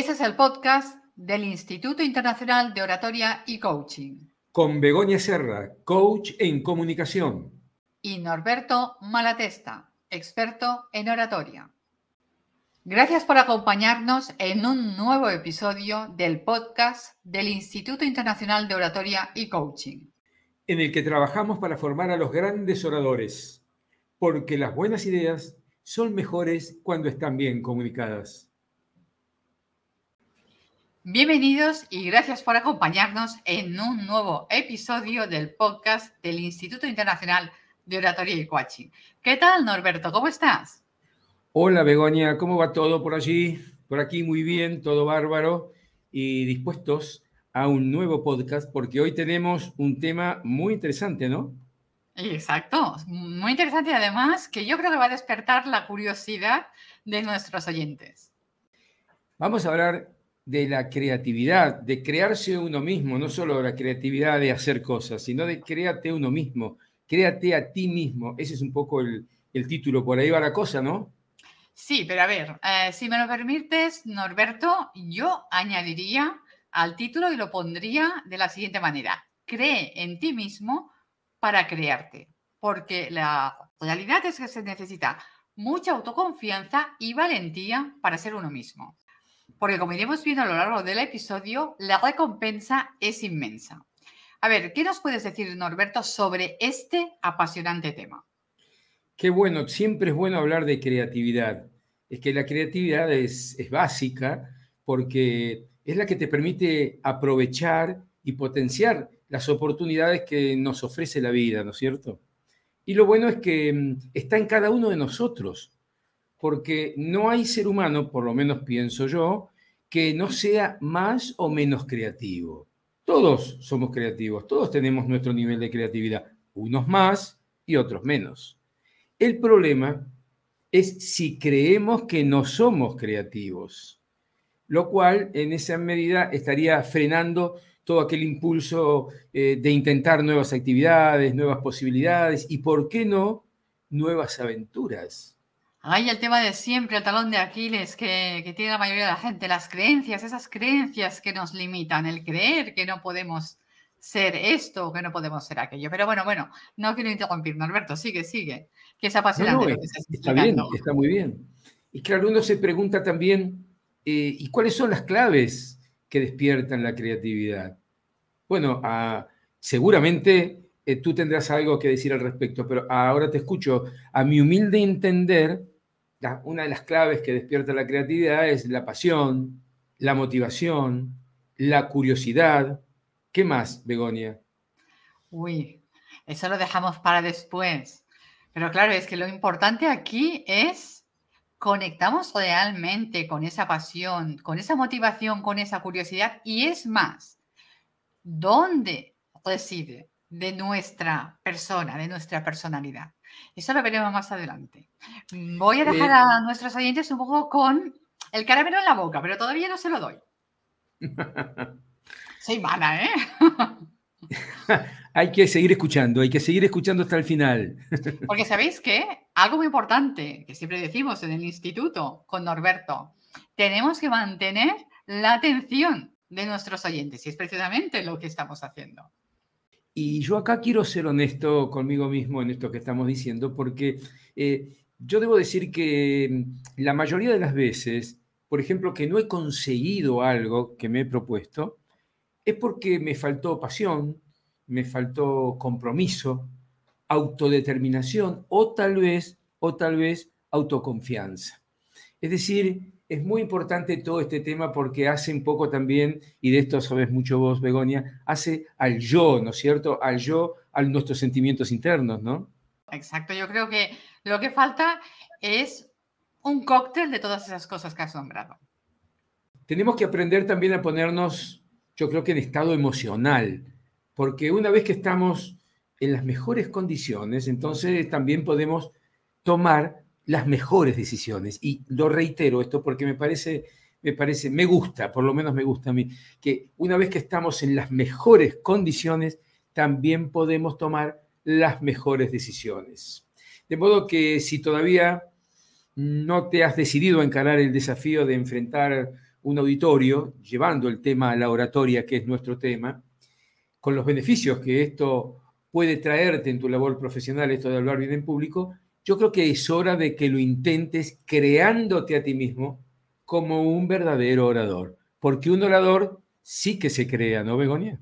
Ese es el podcast del Instituto Internacional de Oratoria y Coaching. Con Begoña Serra, coach en comunicación. Y Norberto Malatesta, experto en oratoria. Gracias por acompañarnos en un nuevo episodio del podcast del Instituto Internacional de Oratoria y Coaching. En el que trabajamos para formar a los grandes oradores, porque las buenas ideas son mejores cuando están bien comunicadas. Bienvenidos y gracias por acompañarnos en un nuevo episodio del podcast del Instituto Internacional de Oratoria y Coaching. ¿Qué tal, Norberto? ¿Cómo estás? Hola, Begoña. ¿Cómo va todo por allí? Por aquí muy bien, todo bárbaro y dispuestos a un nuevo podcast porque hoy tenemos un tema muy interesante, ¿no? Exacto, muy interesante y además que yo creo que va a despertar la curiosidad de nuestros oyentes. Vamos a hablar de la creatividad, de crearse uno mismo, no solo la creatividad de hacer cosas, sino de créate uno mismo, créate a ti mismo. Ese es un poco el, título, por ahí va la cosa, ¿no? Sí, pero a ver, eh, si me lo permites, Norberto, yo añadiría al título y lo pondría de la siguiente manera. Cree en ti mismo para crearte, porque la realidad es que se necesita mucha autoconfianza y valentía para ser uno mismo. Porque como iremos viendo a lo largo del episodio, la recompensa es inmensa. A ver, ¿qué nos puedes decir, Norberto, sobre este apasionante tema? Qué bueno, siempre es bueno hablar de creatividad. Es que la creatividad es, es básica porque es la que te permite aprovechar y potenciar las oportunidades que nos ofrece la vida, ¿no es cierto? Y lo bueno es que mm, está en cada uno de nosotros, porque no hay ser humano, por lo menos pienso yo, que no sea más o menos creativo. Todos somos creativos, todos tenemos nuestro nivel de creatividad, unos más y otros menos. El problema es si creemos que no somos creativos, lo cual en esa medida estaría frenando todo aquel impulso eh, de intentar nuevas actividades, nuevas posibilidades y, ¿por qué no?, nuevas aventuras. Hay el tema de siempre, el talón de Aquiles que, que, tiene la mayoría de la gente, las creencias, esas creencias que nos limitan, el creer que no podemos ser esto que no podemos ser aquello. Pero bueno, bueno, no quiero interrumpir, Norberto, sigue, sigue, que es apasionante. está bien, está muy bien. Y claro, uno se pregunta también, eh, ¿y cuáles son las claves que despiertan la creatividad? Bueno, ah, seguramente eh, tú tendrás algo que decir al respecto, pero ahora te escucho. A mi humilde entender, una de las claves que despierta la creatividad es la pasión, la motivación, la curiosidad. ¿Qué más, Begonia? Uy, eso lo dejamos para después. Pero claro, es que lo importante aquí es conectamos realmente con esa pasión, con esa motivación, con esa curiosidad y es más, dónde reside de nuestra persona, de nuestra personalidad. Eso lo veremos más adelante. Voy a dejar a nuestros oyentes un poco con el caramelo en la boca, pero todavía no se lo doy. Soy mala, ¿eh? hay que seguir escuchando, hay que seguir escuchando hasta el final. Porque sabéis que algo muy importante que siempre decimos en el instituto con Norberto, tenemos que mantener la atención de nuestros oyentes. Y es precisamente lo que estamos haciendo. Y yo acá quiero ser honesto conmigo mismo en esto que estamos diciendo, porque eh, yo debo decir que mm, la mayoría de las veces, por ejemplo, que no he conseguido algo que me he propuesto, es porque me faltó pasión, me faltó compromiso, autodeterminación o tal vez, o tal vez autoconfianza. Es decir, es muy importante todo este tema porque hace un poco también, y de esto sabes mucho vos, Begonia, hace al yo, ¿no es cierto? Al yo, a nuestros sentimientos internos, ¿no? Exacto, yo creo que lo que falta es un cóctel de todas esas cosas que has nombrado. Tenemos que aprender también a ponernos, yo creo que en estado emocional, porque una vez que estamos en las mejores condiciones, entonces también podemos tomar las mejores decisiones. Y lo reitero esto porque me parece, me parece, me gusta, por lo menos me gusta a mí, que una vez que estamos en las mejores condiciones, también podemos tomar las mejores decisiones. De modo que si todavía no te has decidido a encarar el desafío de enfrentar un auditorio, llevando el tema a la oratoria, que es nuestro tema, con los beneficios que esto puede traerte en tu labor profesional, esto de hablar bien en público, yo creo que es hora de que lo intentes creándote a ti mismo como un verdadero orador, porque un orador sí que se crea, ¿no, Begonia?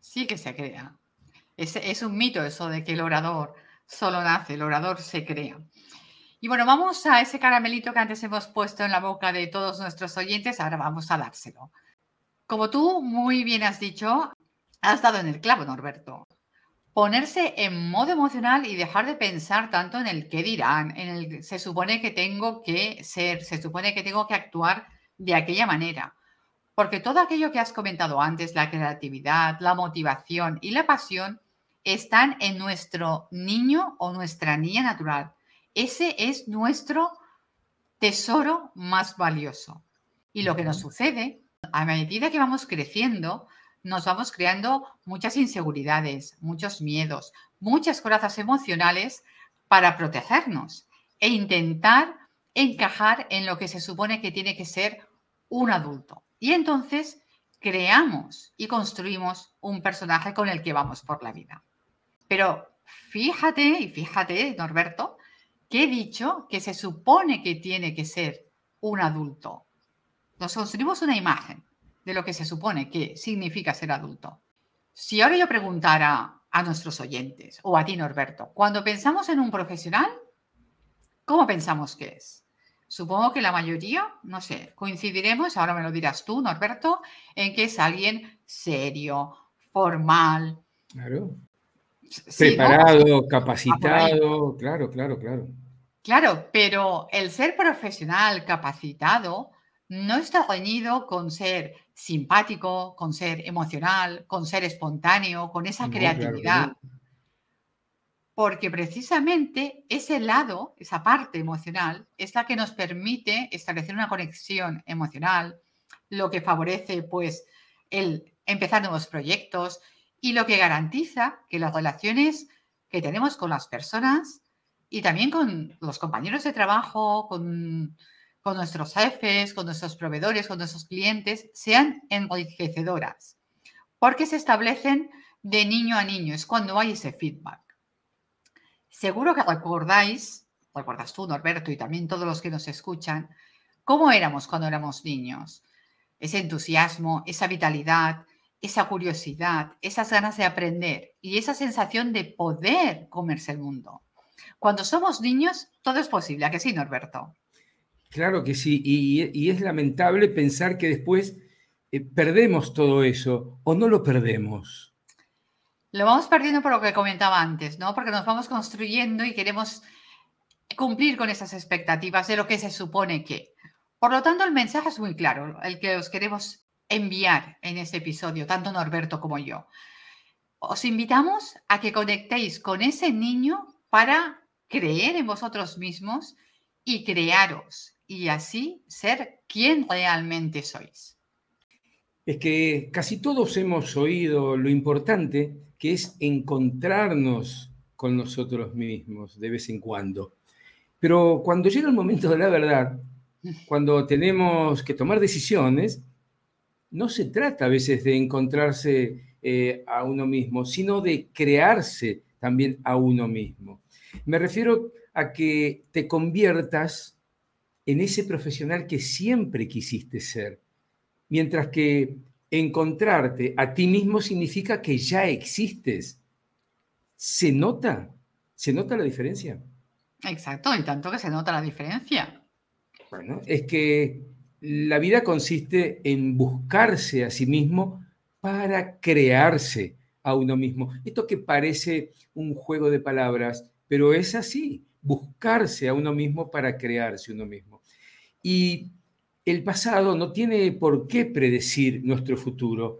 Sí que se crea. Es, es un mito eso de que el orador solo nace, el orador se crea. Y bueno, vamos a ese caramelito que antes hemos puesto en la boca de todos nuestros oyentes, ahora vamos a dárselo. Como tú muy bien has dicho, has dado en el clavo, Norberto. Ponerse en modo emocional y dejar de pensar tanto en el qué dirán, en el se supone que tengo que ser, se supone que tengo que actuar de aquella manera. Porque todo aquello que has comentado antes, la creatividad, la motivación y la pasión, están en nuestro niño o nuestra niña natural ese es nuestro tesoro más valioso. Y lo que nos sucede, a medida que vamos creciendo, nos vamos creando muchas inseguridades, muchos miedos, muchas corazas emocionales para protegernos e intentar encajar en lo que se supone que tiene que ser un adulto. Y entonces creamos y construimos un personaje con el que vamos por la vida. Pero fíjate y fíjate, Norberto, que he dicho que se supone que tiene que ser un adulto. Nos construimos una imagen de lo que se supone que significa ser adulto. Si ahora yo preguntara a nuestros oyentes o a ti, Norberto, cuando pensamos en un profesional, ¿cómo pensamos que es? Supongo que la mayoría, no sé, coincidiremos, ahora me lo dirás tú, Norberto, en que es alguien serio, formal. Claro. Preparado, capacitado, claro, claro, claro. Claro, pero el ser profesional capacitado no está reñido con ser simpático, con ser emocional, con ser espontáneo, con esa creatividad. Porque precisamente ese lado, esa parte emocional, es la que nos permite establecer una conexión emocional, lo que favorece pues el empezar nuevos proyectos y lo que garantiza que las relaciones que tenemos con las personas y también con los compañeros de trabajo, con, nuestros jefes, con nuestros proveedores, con nuestros clientes, sean enriquecedoras, porque se establecen de niño a niño, es cuando hay ese feedback. Seguro que recordáis, recuerdas tú, Norberto, y también todos los que nos escuchan, cómo éramos cuando éramos niños. Ese entusiasmo, esa vitalidad, esa curiosidad, esas ganas de aprender y esa sensación de poder comerse el mundo. Cuando somos niños, todo es posible, ¿a que sí, Norberto? Claro que sí, y, es lamentable pensar que después eh, perdemos todo eso o no lo perdemos. Lo vamos perdiendo por lo que comentaba antes, ¿no? Porque nos vamos construyendo y queremos cumplir con esas expectativas de lo que se supone que. Por lo tanto, el mensaje es muy claro, el que os queremos enviar en este episodio, tanto Norberto como yo. Os invitamos a que conectéis con ese niño para creer en vosotros mismos y crearos y así ser quien realmente sois. Es que casi todos hemos oído lo importante que es encontrarnos con nosotros mismos de vez en cuando. Pero cuando llega el momento de la verdad, cuando tenemos que tomar decisiones, no se trata a veces de encontrarse eh, a uno mismo, sino de crearse también a uno mismo. Me refiero a que te conviertas en ese profesional que siempre quisiste ser, mientras que encontrarte a ti mismo significa que ya existes. ¿Se nota? ¿Se nota la diferencia? Exacto, y tanto que se nota la diferencia. Bueno, es que la vida consiste en buscarse a sí mismo para crearse a uno mismo. Esto que parece un juego de palabras, pero es así, buscarse a uno mismo para crearse uno mismo. Y el pasado no tiene por qué predecir nuestro futuro.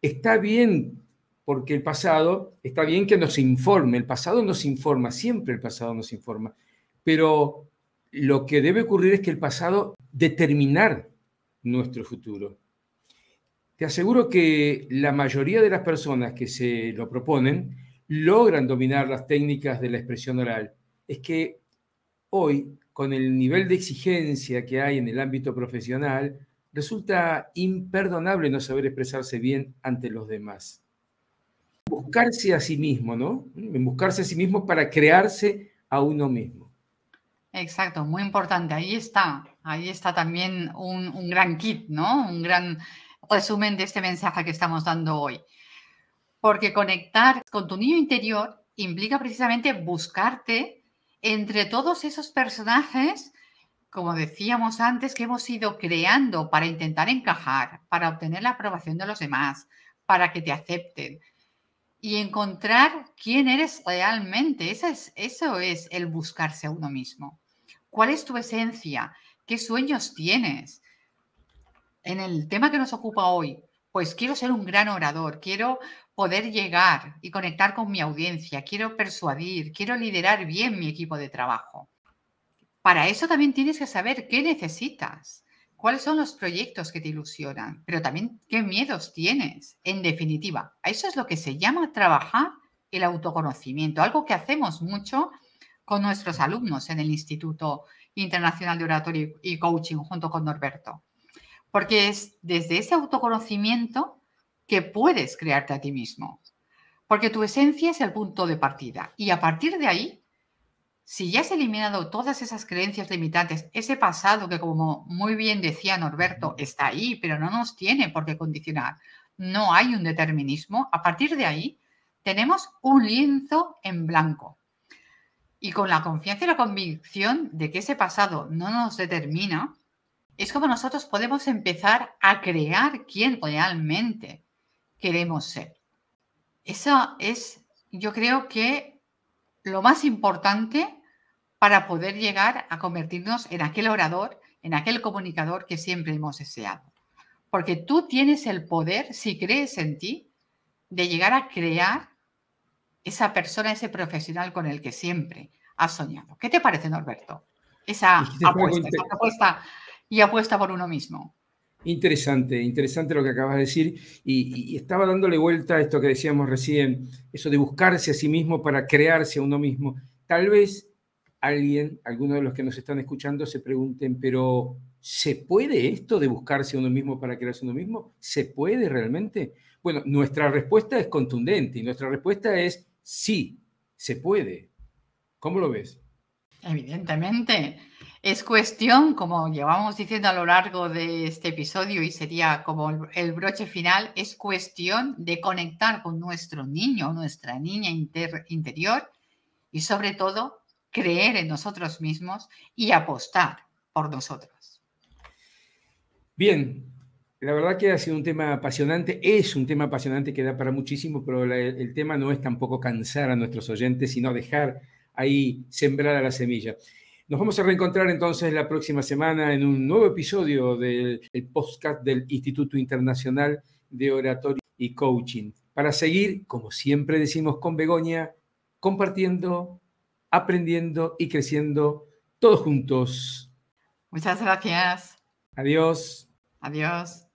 Está bien porque el pasado, está bien que nos informe, el pasado nos informa, siempre el pasado nos informa, pero lo que debe ocurrir es que el pasado determinar nuestro futuro. Te aseguro que la mayoría de las personas que se lo proponen logran dominar las técnicas de la expresión oral. Es que hoy, con el nivel de exigencia que hay en el ámbito profesional, resulta imperdonable no saber expresarse bien ante los demás. Buscarse a sí mismo, ¿no? Buscarse a sí mismo para crearse a uno mismo. Exacto, muy importante. Ahí está, ahí está también un, un gran kit, ¿no? Un gran resumen de este mensaje que estamos dando hoy. Porque conectar con tu niño interior implica precisamente buscarte entre todos esos personajes como decíamos antes, que hemos ido creando para intentar encajar, para obtener la aprobación de los demás, para que te acepten y encontrar quién eres realmente. Eso es, eso es el buscarse a uno mismo. ¿Cuál es tu esencia? ¿Qué sueños tienes? En el tema que nos ocupa hoy, pues quiero ser un gran orador, quiero poder llegar y conectar con mi audiencia, quiero persuadir, quiero liderar bien mi equipo de trabajo. Para eso también tienes que saber qué necesitas, cuáles son los proyectos que te ilusionan, pero también qué miedos tienes. En definitiva, eso es lo que se llama trabajar el autoconocimiento, algo que hacemos mucho con nuestros alumnos en el Instituto Internacional de Oratorio y Coaching junto con Norberto. Porque es desde ese autoconocimiento que puedes crearte a ti mismo. Porque tu esencia es el punto de partida. Y a partir de ahí si ya has eliminado todas esas creencias limitantes, ese pasado que como muy bien decía Norberto, está ahí, pero no nos tiene por qué condicionar, no hay un determinismo, a partir de ahí tenemos un lienzo en blanco. Y con la confianza y la convicción de que ese pasado no nos determina, es como nosotros podemos empezar a crear quién realmente queremos ser. Eso es, yo creo que lo más importante para poder llegar a convertirnos en aquel orador, en aquel comunicador que siempre hemos deseado. Porque tú tienes el poder, si crees en ti, de llegar a crear esa persona, ese profesional con el que siempre has soñado. ¿Qué te parece, Norberto? Esa apuesta, esa apuesta y apuesta por uno mismo. Interesante, interesante lo que acabas de decir. Y, estaba dándole vuelta a esto que decíamos recién, eso de buscarse a sí mismo para crearse a uno mismo. Tal vez alguien, alguno de los que nos están escuchando, se pregunten, pero ¿se puede esto de buscarse a uno mismo para crearse uno mismo? ¿Se puede realmente? Bueno, nuestra respuesta es contundente y nuestra respuesta es sí, se puede. ¿Cómo lo ves? Evidentemente. Es cuestión, como llevamos diciendo a lo largo de este episodio y sería como el broche final, es cuestión de conectar con nuestro niño nuestra niña interior y sobre todo creer en nosotros mismos y apostar por nosotros. Bien, la verdad que ha sido un tema apasionante, es un tema apasionante que da para muchísimo, pero el tema no es tampoco cansar a nuestros oyentes, sino dejar ahí sembrada la semilla. Nos vamos a reencontrar entonces la próxima semana en un nuevo episodio del podcast del Instituto Internacional de Oratorio y Coaching, para seguir, como siempre decimos con Begoña, compartiendo, aprendiendo y creciendo todos juntos. Muchas gracias. Adiós. Adiós.